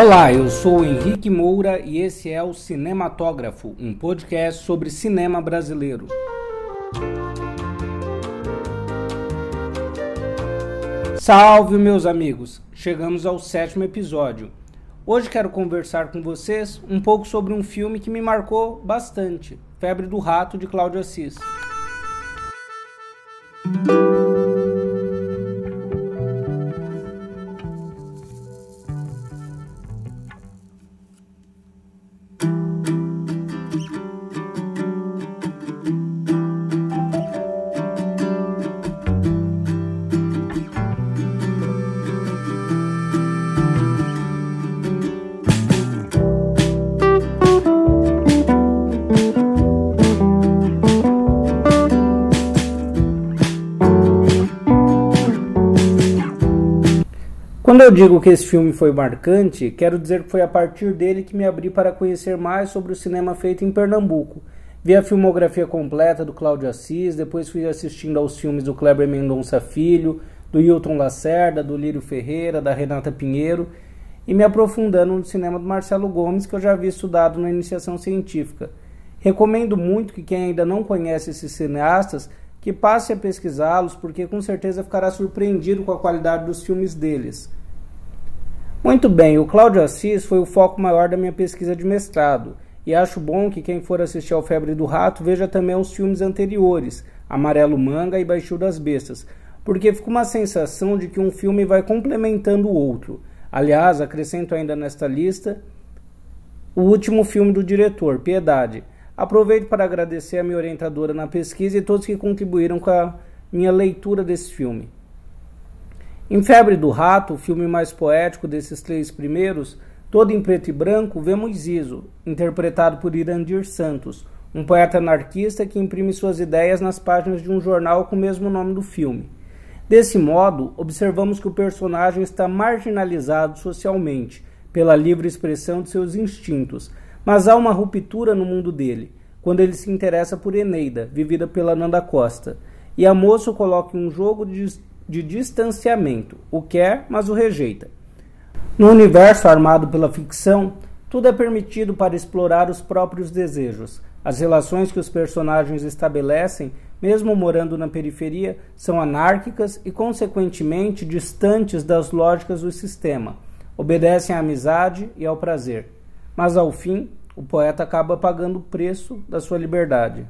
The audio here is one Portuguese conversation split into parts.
Olá, eu sou Henrique Moura e esse é o Cinematógrafo, um podcast sobre cinema brasileiro. Salve, meus amigos! Chegamos ao sétimo episódio. Hoje quero conversar com vocês um pouco sobre um filme que me marcou bastante: Febre do Rato, de Cláudio Assis. Quando eu digo que esse filme foi marcante, quero dizer que foi a partir dele que me abri para conhecer mais sobre o cinema feito em Pernambuco. Vi a filmografia completa do Cláudio Assis, depois fui assistindo aos filmes do Kleber Mendonça Filho, do Hilton Lacerda, do Lírio Ferreira, da Renata Pinheiro e me aprofundando no cinema do Marcelo Gomes, que eu já havia estudado na iniciação científica. Recomendo muito que quem ainda não conhece esses cineastas que passe a pesquisá-los, porque com certeza ficará surpreendido com a qualidade dos filmes deles. Muito bem, o Cláudio Assis foi o foco maior da minha pesquisa de mestrado, e acho bom que quem for assistir ao Febre do Rato veja também os filmes anteriores, Amarelo Manga e Baixio das Bestas, porque fica uma sensação de que um filme vai complementando o outro. Aliás, acrescento ainda nesta lista o último filme do diretor, Piedade. Aproveito para agradecer a minha orientadora na pesquisa e todos que contribuíram com a minha leitura desse filme. Em Febre do Rato, o filme mais poético desses três primeiros, todo em preto e branco, vemos Iso, interpretado por Irandir Santos, um poeta anarquista que imprime suas ideias nas páginas de um jornal com o mesmo nome do filme. Desse modo, observamos que o personagem está marginalizado socialmente pela livre expressão de seus instintos, mas há uma ruptura no mundo dele, quando ele se interessa por Eneida, vivida pela Nanda Costa, e a moça coloca em um jogo de de distanciamento, o quer, mas o rejeita. No universo armado pela ficção, tudo é permitido para explorar os próprios desejos. As relações que os personagens estabelecem, mesmo morando na periferia, são anárquicas e, consequentemente, distantes das lógicas do sistema. Obedecem à amizade e ao prazer. Mas, ao fim, o poeta acaba pagando o preço da sua liberdade.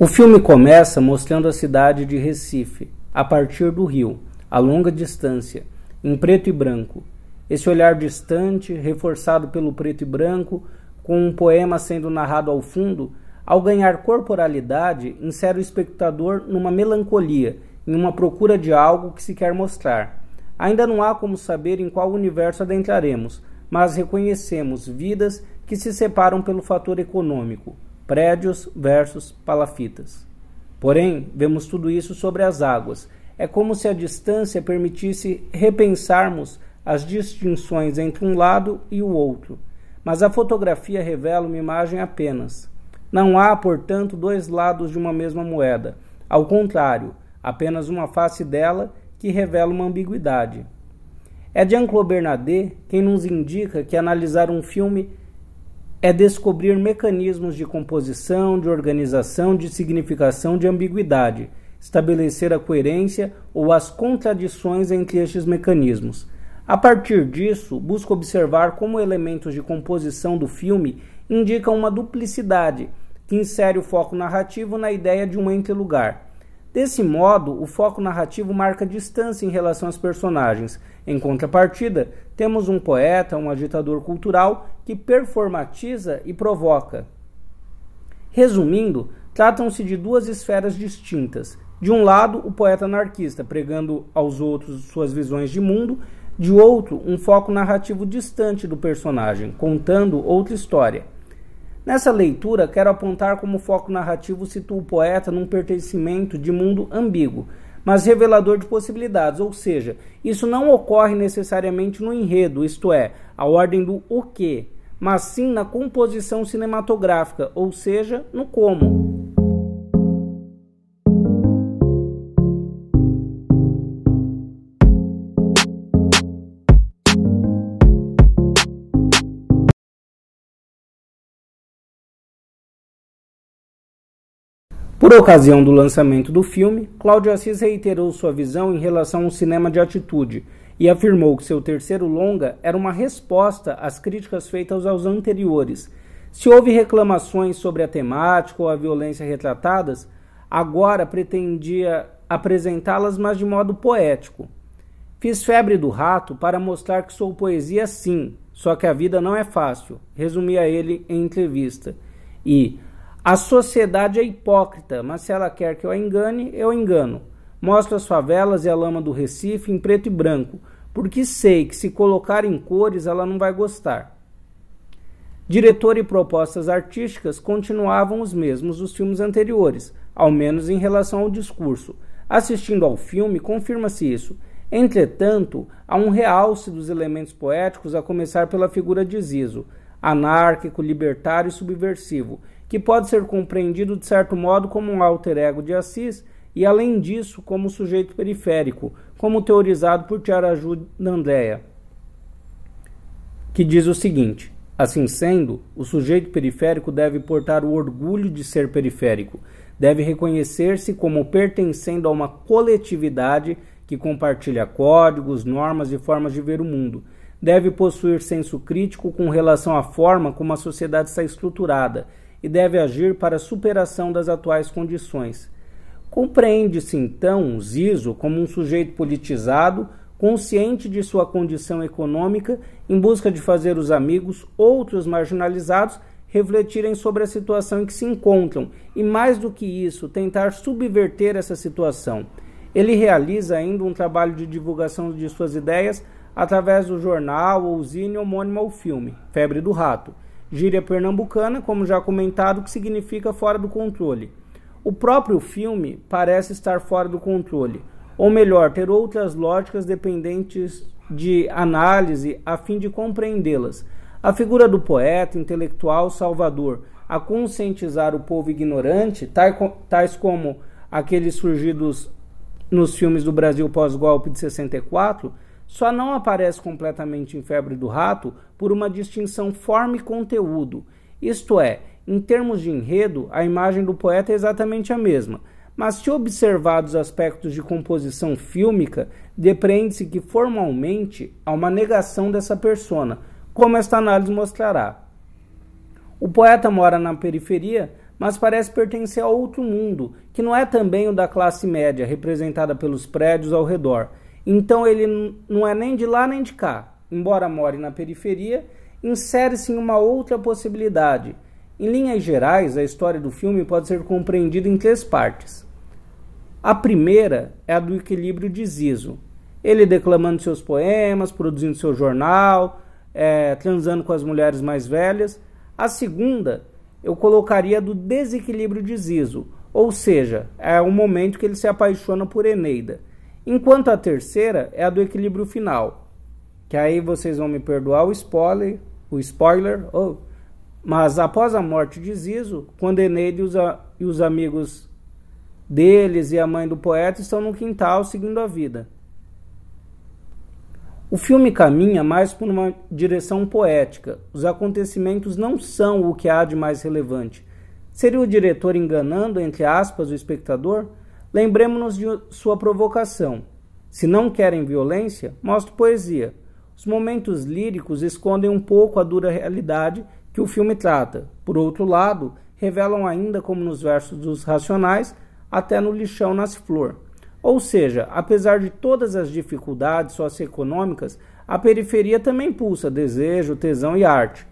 O filme começa mostrando a cidade de Recife, a partir do rio, a longa distância, em preto e branco. Esse olhar distante, reforçado pelo preto e branco, com um poema sendo narrado ao fundo, ao ganhar corporalidade, insere o espectador numa melancolia, em uma procura de algo que se quer mostrar. Ainda não há como saber em qual universo adentraremos, mas reconhecemos vidas que se separam pelo fator econômico prédios versus palafitas. Porém, vemos tudo isso sobre as águas. É como se a distância permitisse repensarmos as distinções entre um lado e o outro. Mas a fotografia revela uma imagem apenas. Não há, portanto, dois lados de uma mesma moeda. Ao contrário, apenas uma face dela que revela uma ambiguidade. É Jean-Claude Bernardet quem nos indica que analisar um filme é descobrir mecanismos de composição, de organização, de significação, de ambiguidade, estabelecer a coerência ou as contradições entre estes mecanismos. A partir disso, busco observar como elementos de composição do filme indicam uma duplicidade que insere o foco narrativo na ideia de um ente-lugar. Desse modo, o foco narrativo marca distância em relação aos personagens. Em contrapartida, temos um poeta, um agitador cultural que performatiza e provoca. Resumindo, Tratam-se de duas esferas distintas. De um lado, o poeta anarquista, pregando aos outros suas visões de mundo, de outro, um foco narrativo distante do personagem, contando outra história. Nessa leitura, quero apontar como foco narrativo situa o poeta num pertencimento de mundo ambíguo, mas revelador de possibilidades, ou seja, isso não ocorre necessariamente no enredo, isto é, a ordem do o que, mas sim na composição cinematográfica, ou seja, no como. Por ocasião do lançamento do filme, Cláudio Assis reiterou sua visão em relação ao cinema de atitude e afirmou que seu terceiro longa era uma resposta às críticas feitas aos anteriores. Se houve reclamações sobre a temática ou a violência retratadas, agora pretendia apresentá-las, mas de modo poético. Fiz Febre do Rato para mostrar que sou poesia sim, só que a vida não é fácil, resumia ele em entrevista. E a sociedade é hipócrita, mas se ela quer que eu a engane, eu engano. Mostro as favelas e a lama do Recife em preto e branco, porque sei que se colocar em cores ela não vai gostar. Diretor e propostas artísticas continuavam os mesmos dos filmes anteriores, ao menos em relação ao discurso. Assistindo ao filme, confirma-se isso. Entretanto, há um realce dos elementos poéticos, a começar pela figura de Zizo, anárquico, libertário e subversivo, que pode ser compreendido de certo modo como um alter ego de Assis e, além disso, como sujeito periférico, como teorizado por Tiaraju Nandéia, que diz o seguinte: Assim sendo, o sujeito periférico deve portar o orgulho de ser periférico, deve reconhecer-se como pertencendo a uma coletividade que compartilha códigos, normas e formas de ver o mundo. Deve possuir senso crítico com relação à forma como a sociedade está estruturada e deve agir para a superação das atuais condições. Compreende-se então Zizo como um sujeito politizado, consciente de sua condição econômica, em busca de fazer os amigos, outros marginalizados, refletirem sobre a situação em que se encontram e, mais do que isso, tentar subverter essa situação. Ele realiza ainda um trabalho de divulgação de suas ideias através do jornal ou zine homônimo ao filme, Febre do Rato Gíria pernambucana, como já comentado, que significa fora do controle. O próprio filme parece estar fora do controle, ou melhor, ter outras lógicas dependentes de análise a fim de compreendê-las. A figura do poeta, intelectual, salvador, a conscientizar o povo ignorante, tais como aqueles surgidos nos filmes do Brasil pós-golpe de 64, só não aparece completamente em Febre do Rato por uma distinção forma e conteúdo. Isto é, em termos de enredo, a imagem do poeta é exatamente a mesma, mas se observados aspectos de composição fílmica, depreende-se que formalmente há uma negação dessa persona, como esta análise mostrará. O poeta mora na periferia, mas parece pertencer a outro mundo, que não é também o da classe média, representada pelos prédios ao redor então ele não é nem de lá nem de cá. Embora more na periferia, insere-se em uma outra possibilidade. Em linhas gerais, a história do filme pode ser compreendida em três partes. A primeira é a do equilíbrio de Zizo. Ele declamando seus poemas, produzindo seu jornal, é, transando com as mulheres mais velhas. A segunda eu colocaria do desequilíbrio de Zizo, ou seja, é o momento que ele se apaixona por Eneida enquanto a terceira é a do equilíbrio final. Que aí vocês vão me perdoar o spoiler, o spoiler, oh, mas após a morte de Zizo, quando Eneide e os amigos deles e a mãe do poeta estão no quintal seguindo a vida. O filme caminha mais por uma direção poética. Os acontecimentos não são o que há de mais relevante. Seria o diretor enganando, entre aspas, o espectador? Lembremos-nos de sua provocação. Se não querem violência, mostre poesia. Os momentos líricos escondem um pouco a dura realidade que o filme trata. Por outro lado, revelam ainda, como nos versos dos Racionais, até no lixão nasce flor. Ou seja, apesar de todas as dificuldades socioeconômicas, a periferia também pulsa desejo, tesão e arte.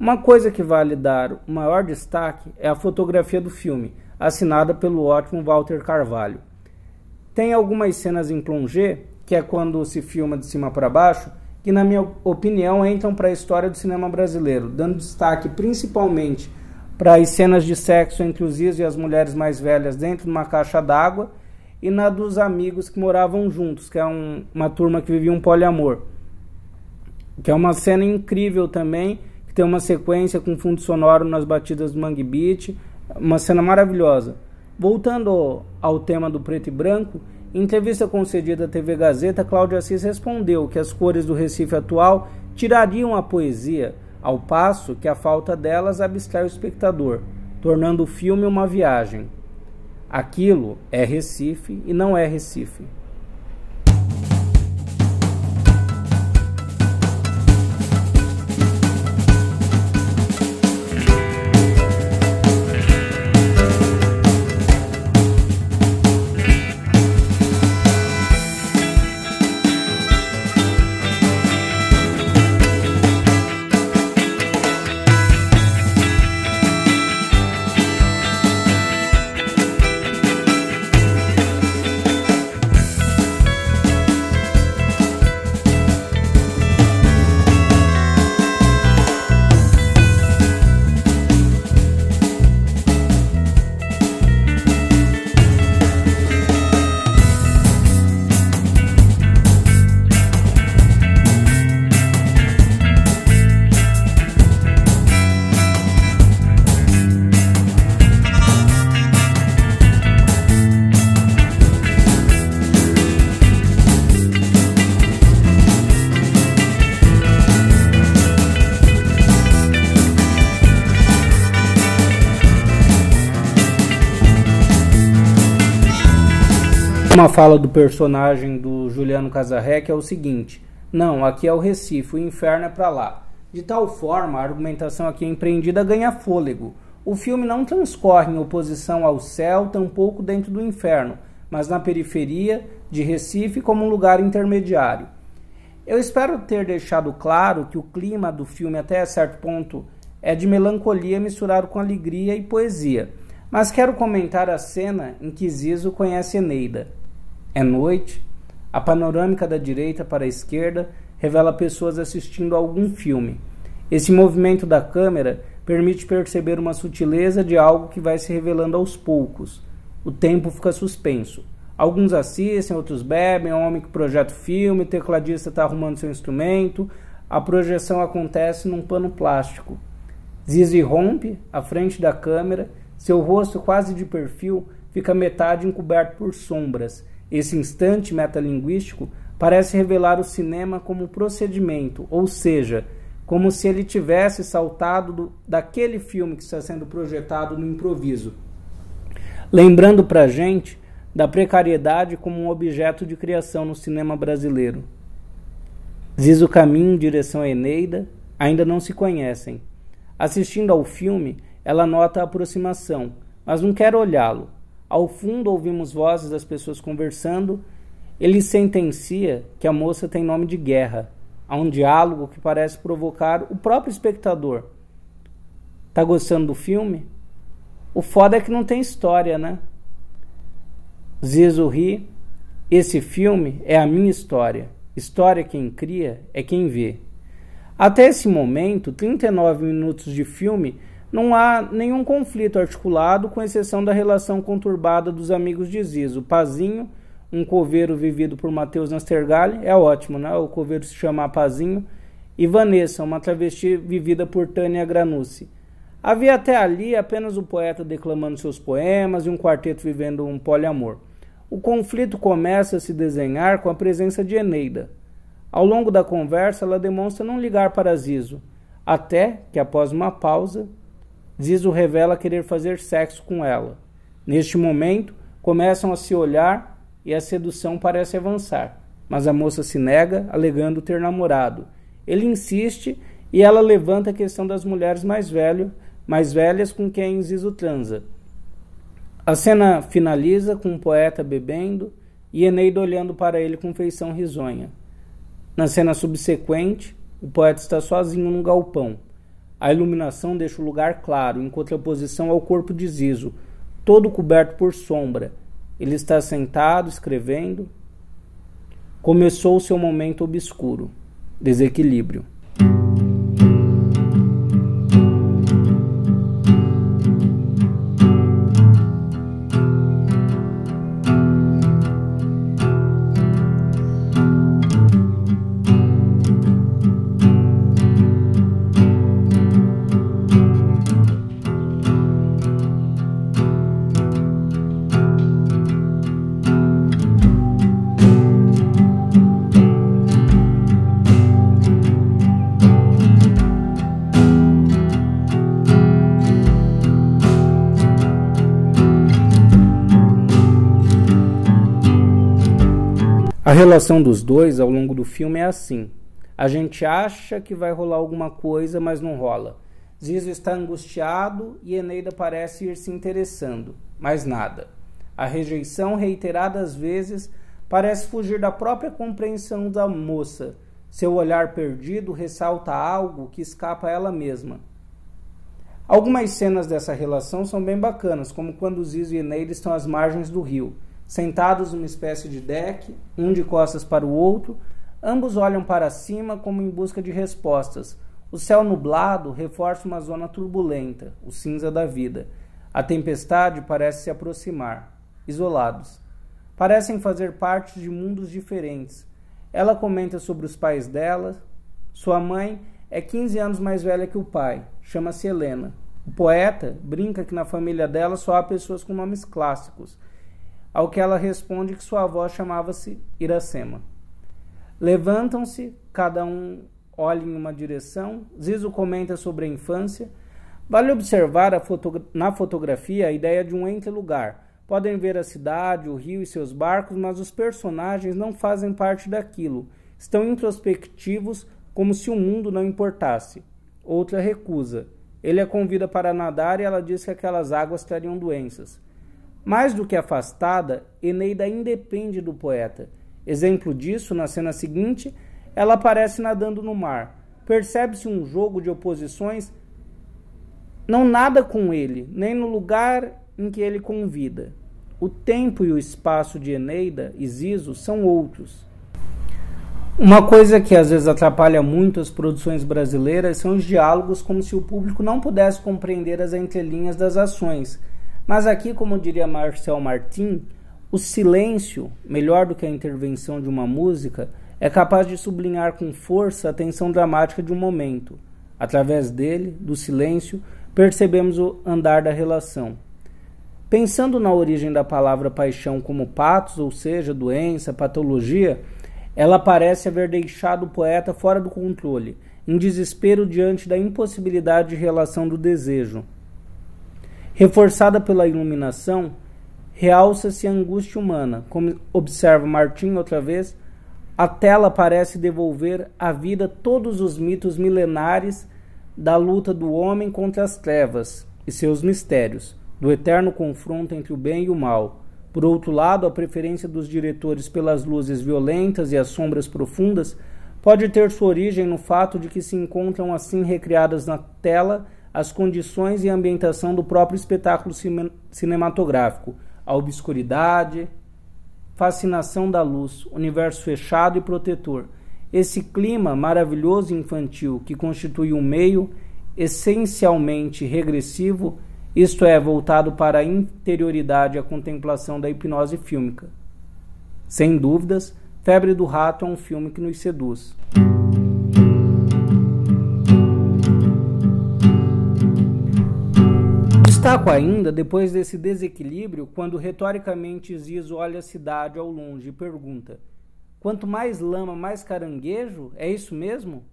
Uma coisa que vale dar o maior destaque é a fotografia do filme, assinada pelo ótimo Walter Carvalho. Tem algumas cenas em plongé, que é quando se filma de cima para baixo, que, na minha opinião, entram para a história do cinema brasileiro, dando destaque principalmente para as cenas de sexo entre os Is e as mulheres mais velhas dentro de uma caixa d'água e na dos amigos que moravam juntos, que é um, uma turma que vivia um poliamor. Que é uma cena incrível também, que tem uma sequência com fundo sonoro nas batidas do Mangue Beat, uma cena maravilhosa. Voltando ao tema do preto e branco, em entrevista concedida à TV Gazeta, Cláudio Assis respondeu que as cores do Recife atual tirariam a poesia, ao passo que a falta delas abstrai o espectador, tornando o filme uma viagem. Aquilo é Recife e não é Recife. Uma fala do personagem do Juliano Casarrec é o seguinte: Não, aqui é o Recife, o inferno é para lá. De tal forma, a argumentação aqui empreendida ganha fôlego. O filme não transcorre em oposição ao céu, tampouco dentro do inferno, mas na periferia de Recife como um lugar intermediário. Eu espero ter deixado claro que o clima do filme, até certo ponto, é de melancolia misturado com alegria e poesia. Mas quero comentar a cena em que Zizo conhece Eneida. É noite, a panorâmica da direita para a esquerda revela pessoas assistindo a algum filme. Esse movimento da câmera permite perceber uma sutileza de algo que vai se revelando aos poucos. O tempo fica suspenso. Alguns assistem, outros bebem, é um homem que projeta o filme, o tecladista está arrumando seu instrumento, a projeção acontece num pano plástico. Zizi rompe à frente da câmera, seu rosto quase de perfil fica metade encoberto por sombras esse instante metalinguístico parece revelar o cinema como procedimento, ou seja, como se ele tivesse saltado do, daquele filme que está sendo projetado no improviso. Lembrando para a gente da precariedade como um objeto de criação no cinema brasileiro. Diz o caminho em direção a Eneida, ainda não se conhecem. Assistindo ao filme, ela nota a aproximação, mas não quer olhá-lo. Ao fundo ouvimos vozes das pessoas conversando. Ele sentencia que a moça tem nome de guerra. Há um diálogo que parece provocar o próprio espectador. Tá gostando do filme? O foda é que não tem história, né? Zizo ri. Esse filme é a minha história. História quem cria é quem vê. Até esse momento, 39 minutos de filme não há nenhum conflito articulado, com exceção da relação conturbada dos amigos de Zizo. Pazinho, um coveiro vivido por Matheus Nastergalli, é ótimo, né? O coveiro se chama Pazinho. E Vanessa, uma travesti vivida por Tânia Granucci. Havia até ali apenas o poeta declamando seus poemas e um quarteto vivendo um poliamor. O conflito começa a se desenhar com a presença de Eneida. Ao longo da conversa, ela demonstra não ligar para Zizo, até que, após uma pausa, Zizo revela querer fazer sexo com ela. Neste momento, começam a se olhar e a sedução parece avançar, mas a moça se nega, alegando ter namorado. Ele insiste e ela levanta a questão das mulheres mais, velho, mais velhas com quem Zizo transa. A cena finaliza com o um poeta bebendo e Eneida olhando para ele com feição risonha. Na cena subsequente, o poeta está sozinho num galpão. A iluminação deixa o lugar claro, em contraposição ao corpo de Zizo, todo coberto por sombra. Ele está sentado, escrevendo. Começou o seu momento obscuro. Desequilíbrio. A relação dos dois ao longo do filme é assim. A gente acha que vai rolar alguma coisa, mas não rola. Zizo está angustiado e Eneida parece ir se interessando, mas nada. A rejeição, reiteradas vezes, parece fugir da própria compreensão da moça. Seu olhar perdido ressalta algo que escapa a ela mesma. Algumas cenas dessa relação são bem bacanas, como quando Zizo e Eneida estão às margens do rio sentados numa espécie de deck, um de costas para o outro, ambos olham para cima como em busca de respostas. O céu nublado reforça uma zona turbulenta, o cinza da vida. A tempestade parece se aproximar. Isolados. Parecem fazer parte de mundos diferentes. Ela comenta sobre os pais dela. Sua mãe é 15 anos mais velha que o pai. Chama-se Helena. O poeta brinca que na família dela só há pessoas com nomes clássicos ao que ela responde que sua avó chamava-se Iracema. Levantam-se, cada um olha em uma direção. Zizo comenta sobre a infância. Vale observar foto na fotografia a ideia de um entre-lugar. Podem ver a cidade, o rio e seus barcos, mas os personagens não fazem parte daquilo. Estão introspectivos, como se o mundo não importasse. Outra recusa. Ele a convida para nadar e ela diz que aquelas águas trariam doenças. Mais do que afastada, Eneida independe do poeta. Exemplo disso, na cena seguinte, ela aparece nadando no mar. Percebe-se um jogo de oposições, não nada com ele, nem no lugar em que ele convida. O tempo e o espaço de Eneida e Zizo são outros. Uma coisa que às vezes atrapalha muito as produções brasileiras são os diálogos, como se o público não pudesse compreender as entrelinhas das ações mas aqui, como diria Marcel Martin, o silêncio, melhor do que a intervenção de uma música, é capaz de sublinhar com força a tensão dramática de um momento. Através dele, do silêncio, percebemos o andar da relação. Pensando na origem da palavra paixão como patos, ou seja, doença, patologia, ela parece haver deixado o poeta fora do controle, em desespero diante da impossibilidade de relação do desejo. Reforçada pela iluminação, realça-se a angústia humana. Como observa Martim outra vez, a tela parece devolver à vida todos os mitos milenares da luta do homem contra as trevas e seus mistérios, do eterno confronto entre o bem e o mal. Por outro lado, a preferência dos diretores pelas luzes violentas e as sombras profundas pode ter sua origem no fato de que se encontram assim recriadas na tela as condições e ambientação do próprio espetáculo cinematográfico, a obscuridade, fascinação da luz, universo fechado e protetor. Esse clima maravilhoso e infantil que constitui um meio essencialmente regressivo, isto é, voltado para a interioridade e a contemplação da hipnose fílmica. Sem dúvidas, Febre do Rato é um filme que nos seduz. Destaco ainda, depois desse desequilíbrio, quando retoricamente Zizo olha a cidade ao longe e pergunta: Quanto mais lama, mais caranguejo? É isso mesmo?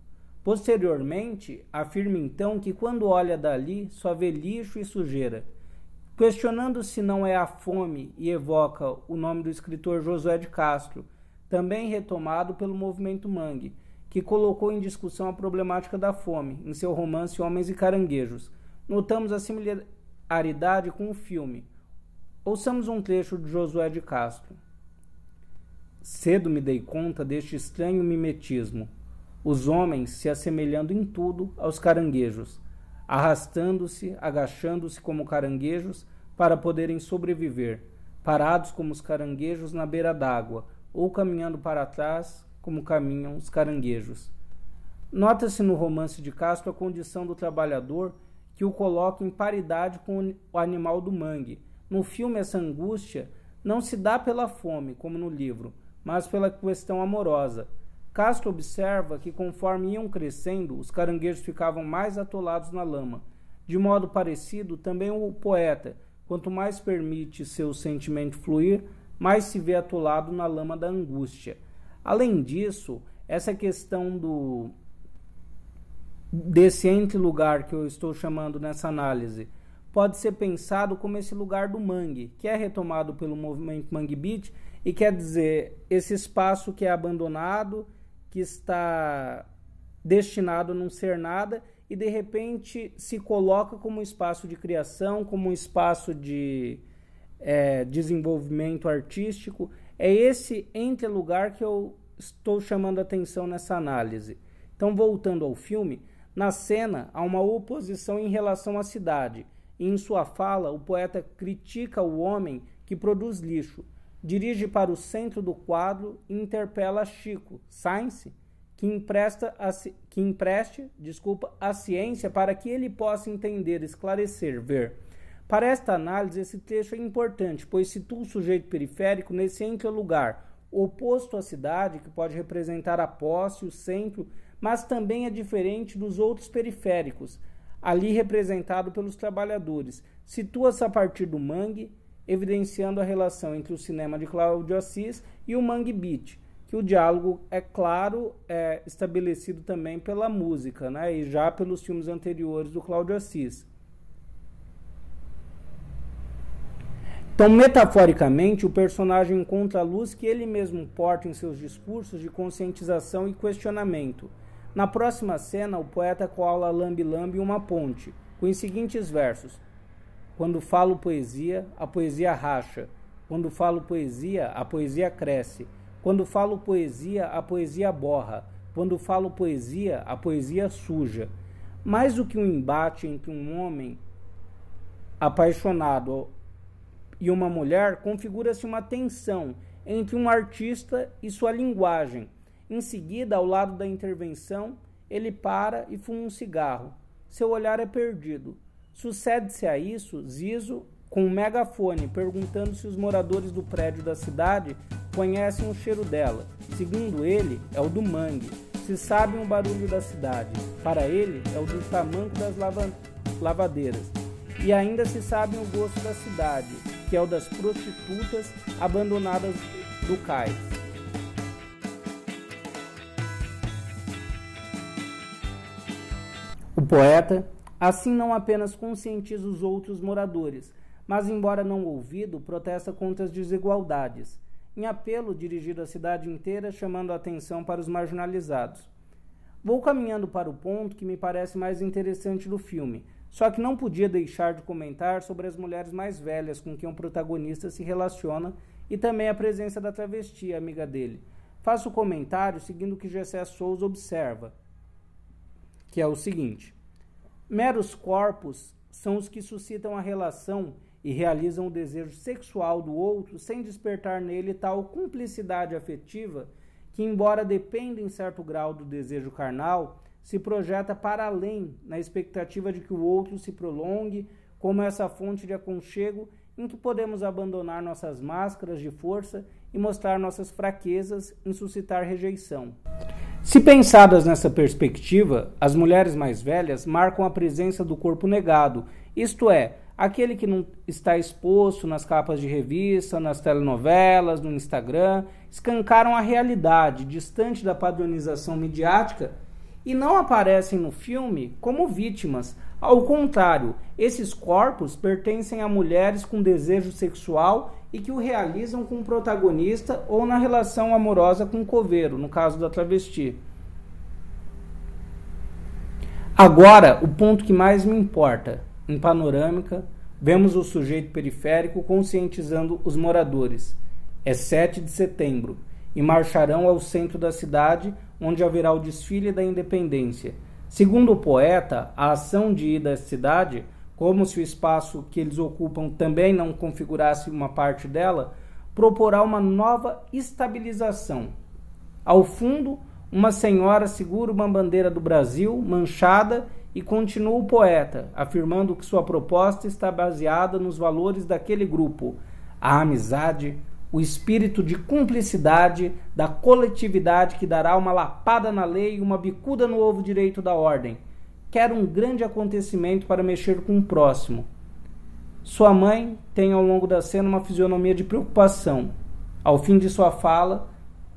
Posteriormente, afirma então que quando olha dali só vê lixo e sujeira. Questionando se não é a fome e evoca o nome do escritor Josué de Castro, também retomado pelo movimento Mangue, que colocou em discussão a problemática da fome em seu romance Homens e Caranguejos. Notamos a aridade com o filme. Ouçamos um trecho de Josué de Castro. Cedo me dei conta deste estranho mimetismo, os homens se assemelhando em tudo aos caranguejos. arrastando-se, agachando-se como caranguejos para poderem sobreviver, parados como os caranguejos na beira d'água, ou caminhando para trás como caminham os caranguejos. Nota-se no romance de Castro a condição do trabalhador que o coloca em paridade com o animal do mangue. No filme, essa angústia não se dá pela fome, como no livro, mas pela questão amorosa. Castro observa que, conforme iam crescendo, os caranguejos ficavam mais atolados na lama. De modo parecido, também o poeta, quanto mais permite seu sentimento fluir, mais se vê atolado na lama da angústia. Além disso, essa questão do desse entre lugar que eu estou chamando nessa análise pode ser pensado como esse lugar do mangue, que é retomado pelo movimento Mangue Beat e quer dizer esse espaço que é abandonado, que está destinado a não ser nada e de repente se coloca como um espaço de criação, como um espaço de é, desenvolvimento artístico. É esse entre lugar que eu estou chamando atenção nessa análise. Então, voltando ao filme, na cena há uma oposição em relação à cidade. E em sua fala, o poeta critica o homem que produz lixo, dirige para o centro do quadro e interpela Chico, Sainz, que, empresta a, que empreste desculpa, a ciência para que ele possa entender, esclarecer, ver. Para esta análise, esse trecho é importante, pois situa o sujeito periférico nesse entre-lugar, oposto à cidade, que pode representar a posse, o centro, mas também é diferente dos outros periféricos, ali representado pelos trabalhadores. Situa-se a partir do mangue, evidenciando a relação entre o cinema de Cláudio Assis e o Mangue Beat, que o diálogo, é claro, é estabelecido também pela música, né, e já pelos filmes anteriores do Cláudio Assis. Então, metaforicamente, o personagem encontra a luz que ele mesmo porta em seus discursos de conscientização e questionamento. Na próxima cena, o poeta cola lambe-lambe uma ponte, com os seguintes versos: Quando falo poesia, a poesia racha. Quando falo poesia, a poesia cresce. Quando falo poesia, a poesia borra. Quando falo poesia, a poesia suja. Mais do que um embate entre um homem apaixonado e uma mulher, configura-se uma tensão entre um artista e sua linguagem. Em seguida, ao lado da intervenção, ele para e fuma um cigarro. Seu olhar é perdido. Sucede-se a isso Zizo com um megafone perguntando se os moradores do prédio da cidade conhecem o cheiro dela. Segundo ele, é o do mangue. Se sabem o barulho da cidade. Para ele, é o do tamanco das lava lavadeiras. E ainda se sabem o gosto da cidade, que é o das prostitutas abandonadas do cais. Poeta, assim não apenas conscientiza os outros moradores, mas, embora não ouvido, protesta contra as desigualdades, em apelo dirigido à cidade inteira, chamando a atenção para os marginalizados. Vou caminhando para o ponto que me parece mais interessante do filme, só que não podia deixar de comentar sobre as mulheres mais velhas com quem o protagonista se relaciona e também a presença da travesti, amiga dele. Faço o comentário seguindo o que Gessé Souza observa, que é o seguinte: meros corpos são os que suscitam a relação e realizam o desejo sexual do outro sem despertar nele tal cumplicidade afetiva que, embora dependa em certo grau do desejo carnal, se projeta para além, na expectativa de que o outro se prolongue como essa fonte de aconchego em que podemos abandonar nossas máscaras de força e mostrar nossas fraquezas em suscitar rejeição. Se pensadas nessa perspectiva, as mulheres mais velhas marcam a presença do corpo negado, isto é, aquele que não está exposto nas capas de revista, nas telenovelas, no Instagram, escancaram a realidade, distante da padronização midiática e não aparecem no filme como vítimas. Ao contrário, esses corpos pertencem a mulheres com desejo sexual e que o realizam com o protagonista ou na relação amorosa com o coveiro, no caso da travesti. Agora, o ponto que mais me importa. Em panorâmica, vemos o sujeito periférico conscientizando os moradores. É 7 de setembro e marcharão ao centro da cidade onde haverá o desfile da independência. Segundo o poeta, a ação de ir da cidade, como se o espaço que eles ocupam também não configurasse uma parte dela, proporá uma nova estabilização. Ao fundo, uma senhora segura uma bandeira do Brasil manchada e continua o poeta, afirmando que sua proposta está baseada nos valores daquele grupo: a amizade, o espírito de cumplicidade da coletividade que dará uma lapada na lei e uma bicuda no ovo direito da ordem. Quer um grande acontecimento para mexer com o próximo. Sua mãe tem ao longo da cena uma fisionomia de preocupação. Ao fim de sua fala,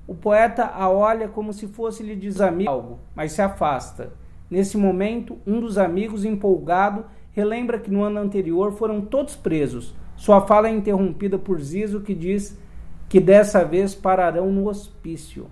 o poeta a olha como se fosse lhe dizer algo, mas se afasta. Nesse momento, um dos amigos, empolgado, relembra que no ano anterior foram todos presos. Sua fala é interrompida por Zizo, que diz que dessa vez pararão no hospício.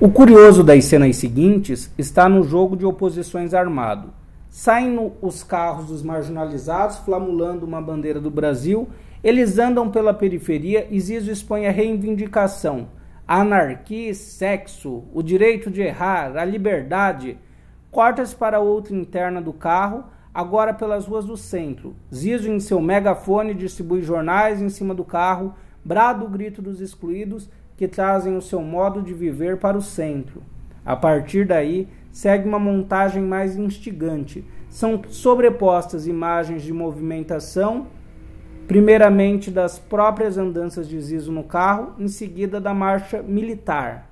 O curioso das cenas seguintes está no jogo de oposições armado. Saem os carros dos marginalizados, flamulando uma bandeira do Brasil. Eles andam pela periferia e Zizo expõe a reivindicação, a anarquia sexo, o direito de errar, a liberdade. Corta-se para outra interna do carro, agora pelas ruas do centro. Zizo, em seu megafone, distribui jornais em cima do carro brada o grito dos excluídos que trazem o seu modo de viver para o centro. A partir daí, segue uma montagem mais instigante. São sobrepostas imagens de movimentação, primeiramente das próprias andanças de Zizo no carro, em seguida da marcha militar.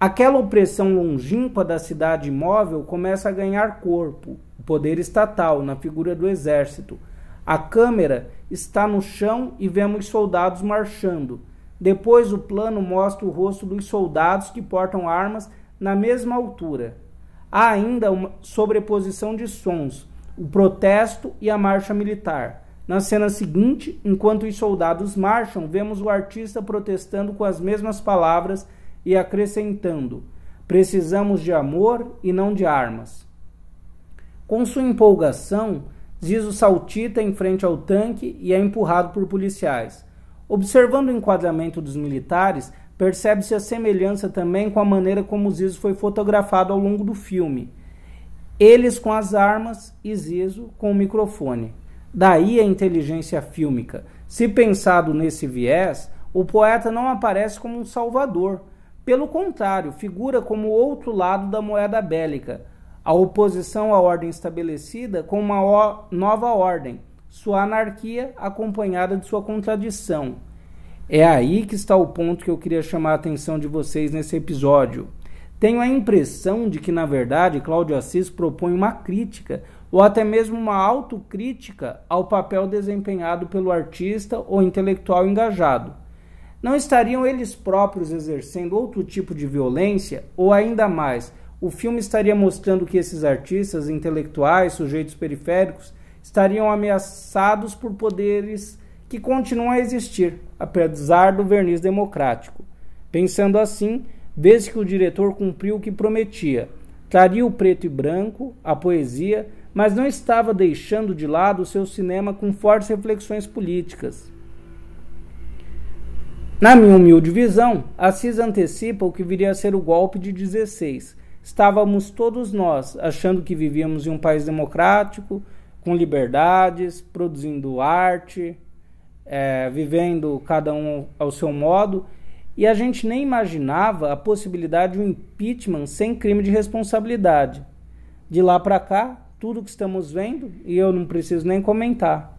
Aquela opressão longínqua da cidade imóvel começa a ganhar corpo, o poder estatal, na figura do exército, a câmera está no chão e vemos soldados marchando. Depois o plano mostra o rosto dos soldados que portam armas na mesma altura. Há ainda uma sobreposição de sons, o protesto e a marcha militar. Na cena seguinte, enquanto os soldados marcham, vemos o artista protestando com as mesmas palavras e acrescentando: Precisamos de amor e não de armas. Com sua empolgação, Zizo saltita em frente ao tanque e é empurrado por policiais. Observando o enquadramento dos militares, percebe-se a semelhança também com a maneira como Zizo foi fotografado ao longo do filme. Eles com as armas e Zizo com o microfone. Daí a inteligência fílmica. Se pensado nesse viés, o poeta não aparece como um salvador. Pelo contrário, figura como o outro lado da moeda bélica a oposição à ordem estabelecida com uma nova ordem, sua anarquia acompanhada de sua contradição. É aí que está o ponto que eu queria chamar a atenção de vocês nesse episódio. Tenho a impressão de que, na verdade, Cláudio Assis propõe uma crítica ou até mesmo uma autocrítica ao papel desempenhado pelo artista ou intelectual engajado. Não estariam eles próprios exercendo outro tipo de violência ou ainda mais o filme estaria mostrando que esses artistas intelectuais, sujeitos periféricos, estariam ameaçados por poderes que continuam a existir, apesar do verniz democrático. Pensando assim, vê-se que o diretor cumpriu o que prometia. Traria o preto e branco, a poesia, mas não estava deixando de lado o seu cinema com fortes reflexões políticas. Na minha humilde visão, Assis antecipa o que viria a ser o golpe de 16, estávamos todos nós achando que vivíamos em um país democrático, com liberdades, produzindo arte, é, vivendo cada um ao seu modo, e a gente nem imaginava a possibilidade de um impeachment sem crime de responsabilidade. De lá para cá, tudo que estamos vendo, e eu não preciso nem comentar.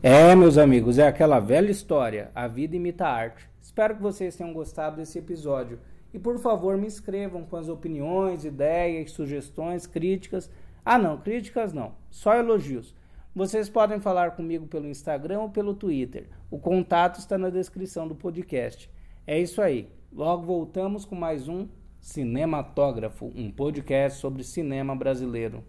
É, meus amigos, é aquela velha história. A vida imita a arte. Espero que vocês tenham gostado desse episódio. E por favor, me inscrevam com as opiniões, ideias, sugestões, críticas. Ah, não, críticas não, só elogios. Vocês podem falar comigo pelo Instagram ou pelo Twitter. O contato está na descrição do podcast. É isso aí. Logo voltamos com mais um Cinematógrafo, um podcast sobre cinema brasileiro.